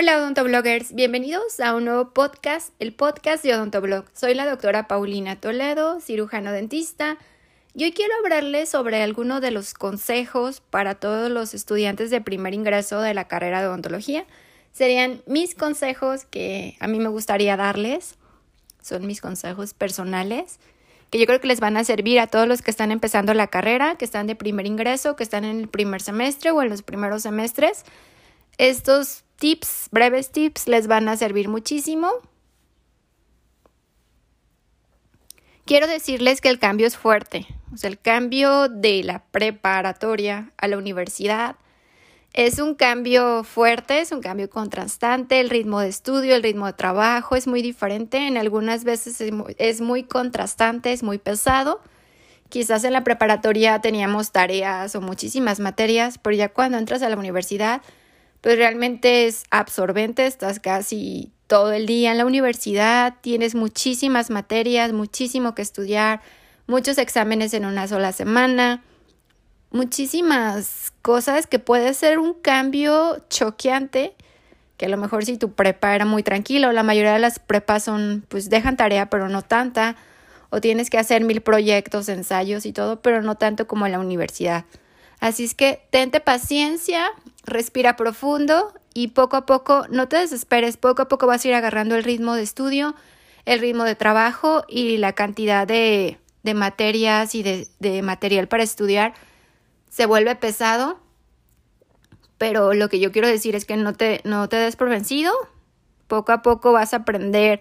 Hola odontobloggers, bienvenidos a un nuevo podcast, el podcast de Odontoblog. Soy la doctora Paulina Toledo, cirujano dentista. Y hoy quiero hablarles sobre algunos de los consejos para todos los estudiantes de primer ingreso de la carrera de odontología. Serían mis consejos que a mí me gustaría darles. Son mis consejos personales que yo creo que les van a servir a todos los que están empezando la carrera, que están de primer ingreso, que están en el primer semestre o en los primeros semestres. Estos tips, breves tips, les van a servir muchísimo. Quiero decirles que el cambio es fuerte, el cambio de la preparatoria a la universidad es un cambio fuerte, es un cambio contrastante, el ritmo de estudio, el ritmo de trabajo es muy diferente, en algunas veces es muy, contrastante, es muy pesado. Quizás en la preparatoria teníamos tareas o muchísimas materias, pero ya cuando entras a la universidad, pues realmente es absorbente, estás casi todo el día en la universidad, tienes muchísimas materias, muchísimo que estudiar, muchos exámenes en una sola semana, muchísimas cosas que puede ser un cambio choqueante, que a lo mejor si tu prepa era muy tranquilo, la mayoría de las prepas son, pues dejan tarea, pero no tanta, o tienes que hacer mil proyectos, ensayos y todo, pero no tanto como en la universidad. Así es que tente paciencia, respira profundo y poco a poco, no te desesperes, poco a poco vas a ir agarrando el ritmo de estudio, el ritmo de trabajo y la cantidad de, de materias y de, material para estudiar se vuelve pesado, pero lo que yo quiero decir es que no te, no te des por vencido, poco a poco vas a aprender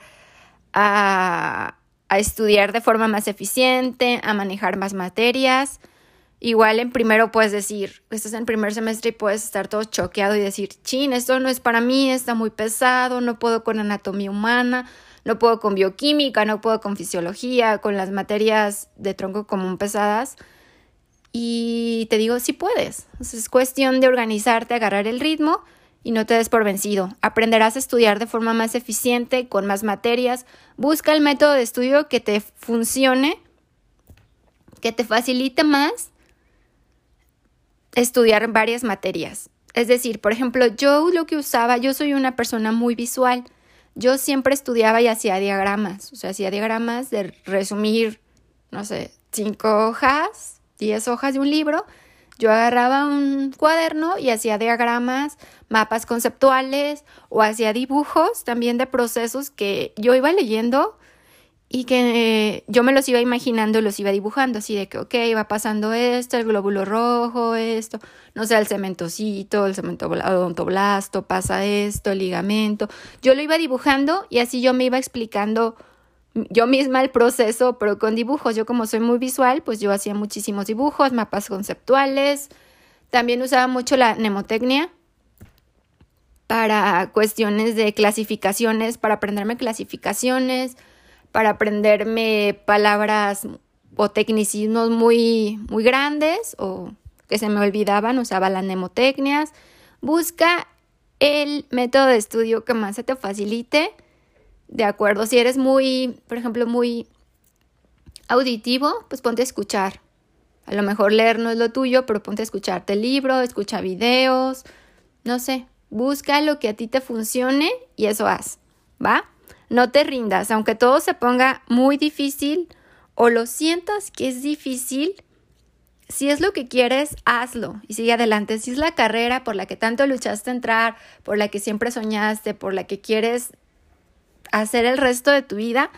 a estudiar de forma más eficiente, a manejar más materias, Igual en primero puedes decir, estás en primer semestre y puedes estar todo choqueado y decir, chin, esto no es para mí, está muy pesado, no puedo con anatomía humana, no puedo con bioquímica, no puedo con fisiología, con las materias de tronco común pesadas. Y te digo, sí puedes. es cuestión de organizarte, agarrar el ritmo y no te des por vencido. Aprenderás a estudiar de forma más eficiente, con más materias. Busca el método de estudio que te funcione, que te facilite más estudiar varias materias. Es decir, por ejemplo, yo lo que usaba, yo soy una persona muy visual. Yo siempre estudiaba y hacía diagramas, o sea, hacía diagramas de resumir, no sé, cinco hojas, diez hojas de un libro. Yo agarraba un cuaderno y hacía diagramas, mapas conceptuales o hacía dibujos también de procesos que yo iba leyendo y que yo me los iba imaginando, los iba dibujando, así de que, ok, va pasando esto, el glóbulo rojo, esto, no sé, el cementocito, el cemento odontoblasto, pasa esto, el ligamento. Yo lo iba dibujando y así yo me iba explicando yo misma el proceso, pero con dibujos. Yo como soy muy visual, pues yo hacía muchísimos dibujos, mapas conceptuales. También usaba mucho la mnemotecnia para cuestiones de clasificaciones, para aprenderme clasificaciones para aprenderme palabras o tecnicismos muy, muy grandes o que se me olvidaban, usaba las mnemotecnias. Busca el método de estudio que más se te facilite. De acuerdo, si eres muy, por ejemplo, muy auditivo, pues ponte a escuchar. A lo mejor leer no es lo tuyo, pero ponte a escucharte el libro, escucha videos, no sé, busca lo que a ti te funcione y eso haz, ¿va? No te rindas, aunque todo se ponga muy difícil o lo sientas que es difícil, si es lo que quieres, hazlo y sigue adelante. Si es la carrera por la que tanto luchaste entrar, por la que siempre soñaste, por la que quieres hacer el resto de tu vida,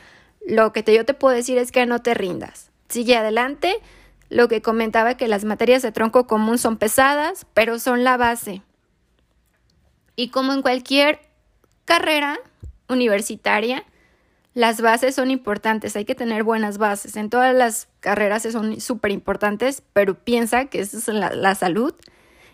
lo que te, yo te puedo decir es que no te rindas. Sigue adelante. Lo que comentaba que las materias de tronco común son pesadas, pero son la base. Y como en cualquier carrera, universitaria, las bases son importantes, hay que tener buenas bases. En todas las carreras son súper importantes, pero piensa que eso es la, salud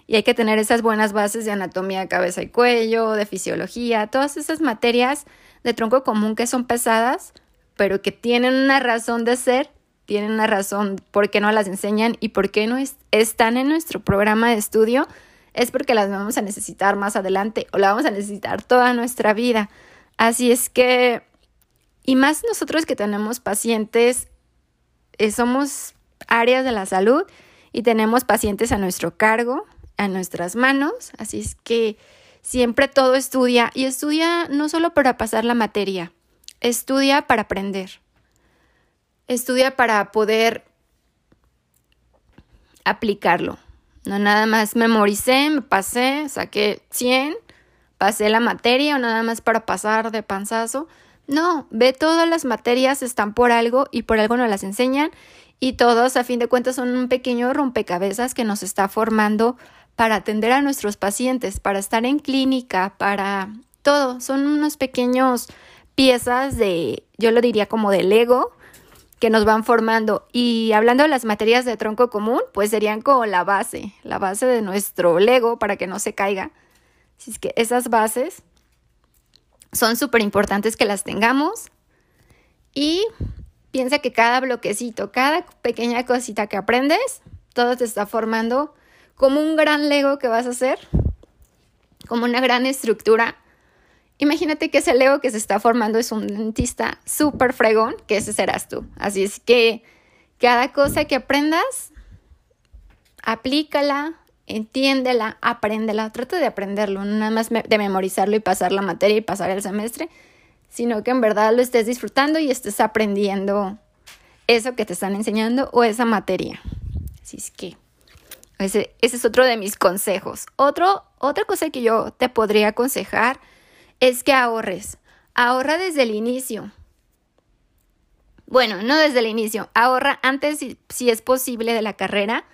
y hay que tener esas buenas bases de anatomía, cabeza y cuello, de fisiología, todas esas materias de tronco común que son pesadas, pero que tienen una razón de ser, tienen una razón por qué no las enseñan y por qué no están en nuestro programa de estudio, es porque las vamos a necesitar más adelante o la vamos a necesitar toda nuestra vida. Así es que, y más nosotros que tenemos pacientes, eh, somos áreas de la salud y tenemos pacientes a nuestro cargo, a nuestras manos. Así es que siempre todo estudia y estudia no solo para pasar la materia, estudia para aprender. Estudia para poder aplicarlo. No nada más memoricé, me pasé, saqué 100, pasé la materia o nada más para pasar de panzazo. No, ve todas las materias están por algo y por algo nos las enseñan y todos a fin de cuentas son un pequeño rompecabezas que nos está formando para atender a nuestros pacientes, para estar en clínica, para todo. Son unos pequeños piezas de, yo lo diría como de Lego, que nos van formando. Y hablando de las materias de tronco común, pues serían como la base, la base de nuestro Lego para que no se caiga. Así es que esas bases son súper importantes que las tengamos. Y piensa que cada bloquecito, cada pequeña cosita que aprendes, todo te está formando como un gran Lego que vas a hacer, como una gran estructura. Imagínate que ese Lego que se está formando es un dentista súper fregón, que ese serás tú. Así es que cada cosa que aprendas, aplícala, entiéndela, apréndela, trata de aprenderlo, no nada más de memorizarlo y pasar la materia y pasar el semestre, sino que en verdad lo estés disfrutando y estés aprendiendo eso que te están enseñando o esa materia. Así es que ese, es otro de mis consejos. Otro, otra cosa que yo te podría aconsejar es que ahorres. Ahorra desde el inicio. Bueno, no desde el inicio. Ahorra antes, si, si es posible, de la carrera.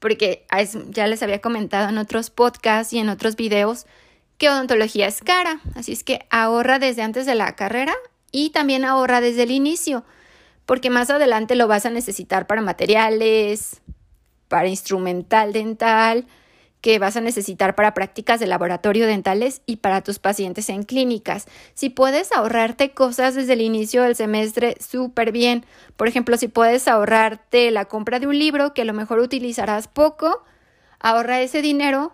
Porque ya les había comentado en otros podcasts y en otros videos que odontología es cara. Así es que ahorra desde antes de la carrera y también ahorra desde el inicio. Porque más adelante lo vas a necesitar para materiales, para instrumental dental que vas a necesitar para prácticas de laboratorio dentales y para tus pacientes en clínicas. Si puedes ahorrarte cosas desde el inicio del semestre, súper bien. Por ejemplo, si puedes ahorrarte la compra de un libro que a lo mejor utilizarás poco, ahorra ese dinero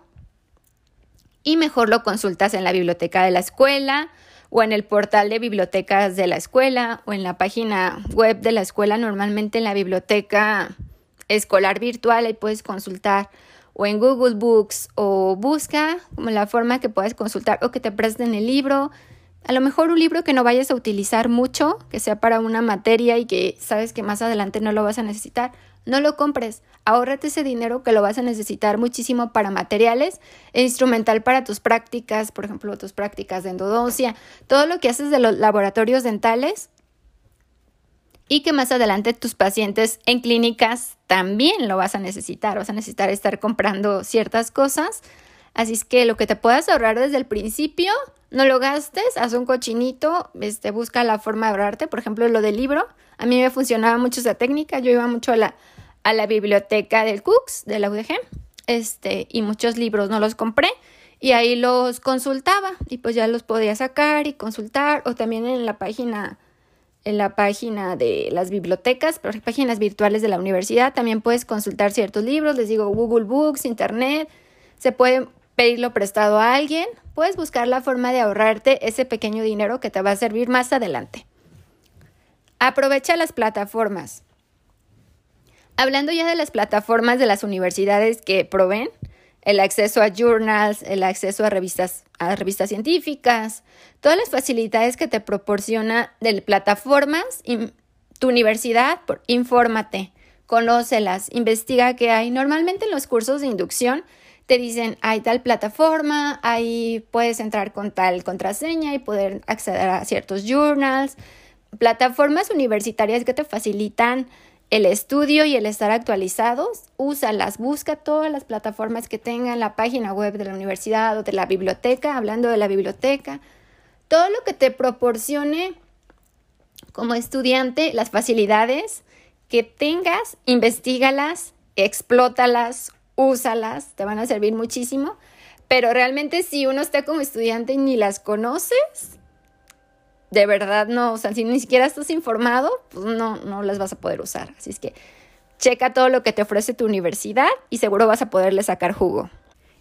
y mejor lo consultas en la biblioteca de la escuela o en el portal de bibliotecas de la escuela o en la página web de la escuela, normalmente en la biblioteca escolar virtual, ahí puedes consultar o en Google Books o busca como la forma que puedes consultar o que te presten el libro. A lo mejor un libro que no vayas a utilizar mucho, que sea para una materia y que sabes que más adelante no lo vas a necesitar, no lo compres. Ahórrate ese dinero que lo vas a necesitar muchísimo para materiales e instrumental para tus prácticas, por ejemplo, tus prácticas de endodoncia, todo lo que haces de los laboratorios dentales, y que más adelante tus pacientes en clínicas también lo vas a necesitar, vas a necesitar estar comprando ciertas cosas. Así es que lo que te puedas ahorrar desde el principio, no lo gastes, haz un cochinito, este, busca la forma de ahorrarte. Por ejemplo, lo del libro, a mí me funcionaba mucho esa técnica, yo iba mucho a la, a la biblioteca del Cooks, de la UDG, este, y muchos libros no los compré y ahí los consultaba y pues ya los podía sacar y consultar o también en la página en la página de las bibliotecas, páginas virtuales de la universidad. También puedes consultar ciertos libros, les digo Google Books, Internet. Se puede pedirlo prestado a alguien. Puedes buscar la forma de ahorrarte ese pequeño dinero que te va a servir más adelante. Aprovecha las plataformas. Hablando ya de las plataformas de las universidades que proveen, el acceso a journals, el acceso a revistas, a revistas científicas, todas las facilidades que te proporciona de plataformas, tu universidad, por, infórmate, conócelas, investiga qué hay. Normalmente en los cursos de inducción te dicen, hay tal plataforma, ahí puedes entrar con tal contraseña y poder acceder a ciertos journals, plataformas universitarias que te facilitan el estudio y el estar actualizados, úsalas, busca todas las plataformas que tengan la página web de la universidad o de la biblioteca, hablando de la biblioteca, todo lo que te proporcione como estudiante las facilidades que tengas, investigalas, explótalas, úsalas, te van a servir muchísimo, pero realmente si uno está como estudiante y ni las conoces, de verdad no, o sea, si ni siquiera estás informado, pues no, no las vas a poder usar. Así es que checa todo lo que te ofrece tu universidad y seguro vas a poderle sacar jugo.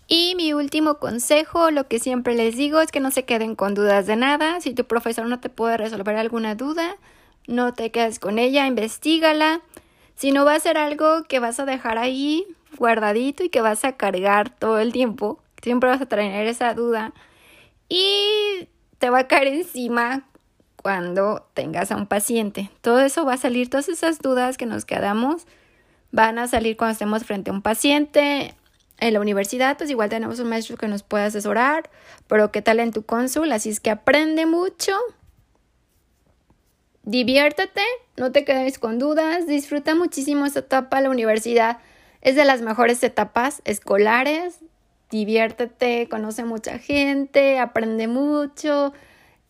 Y mi último consejo, lo que siempre les digo es que no se queden con dudas de nada. Si tu profesor no te puede resolver alguna duda, no te quedes con ella, investigala. Si no va a ser algo que vas a dejar ahí guardadito y que vas a cargar todo el tiempo, siempre vas a tener esa duda y te va a caer encima cuando tengas a un paciente. Todo eso va a salir, todas esas dudas que nos quedamos van a salir cuando estemos frente a un paciente. En la universidad, pues igual tenemos un maestro que nos puede asesorar, pero ¿qué tal en tu cónsul? Así es que aprende mucho, diviértete, no te quedes con dudas, disfruta muchísimo esta etapa. La universidad es de las mejores etapas escolares. Diviértete, conoce mucha gente, aprende mucho,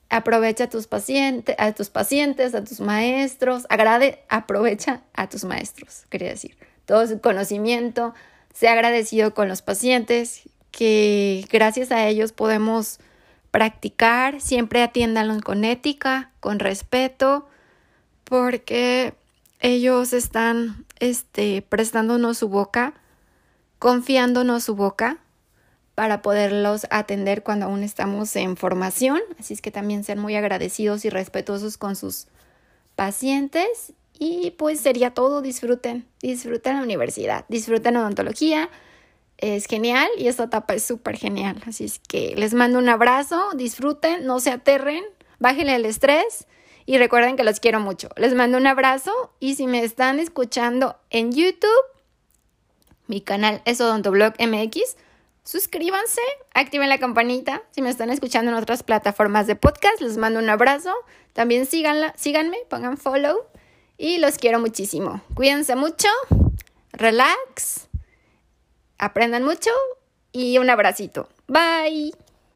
aprovecha a tus pacientes, a tus pacientes, a tus maestros, agrade, aprovecha a tus maestros, quería decir. Todo su conocimiento, sea agradecido con los pacientes, que gracias a ellos podemos practicar, siempre atiéndanlos con ética, con respeto, porque ellos están este, prestándonos su boca, confiándonos su boca para poderlos atender cuando aún estamos en formación. Así es que también sean muy agradecidos y respetuosos con sus pacientes. Y pues sería todo, disfruten, disfruten la universidad, disfruten odontología. Es genial y esta etapa es súper genial. Así es que les mando un abrazo, disfruten, no se aterren, bájenle el estrés y recuerden que los quiero mucho. Les mando un abrazo y si me están escuchando en YouTube, mi canal es Odontoblog MX suscríbanse, activen la campanita. Si me están escuchando en otras plataformas de podcast, les mando un abrazo. También síganla, síganme, pongan follow y los quiero muchísimo. Cuídense mucho, relax, aprendan mucho y un abracito. Bye.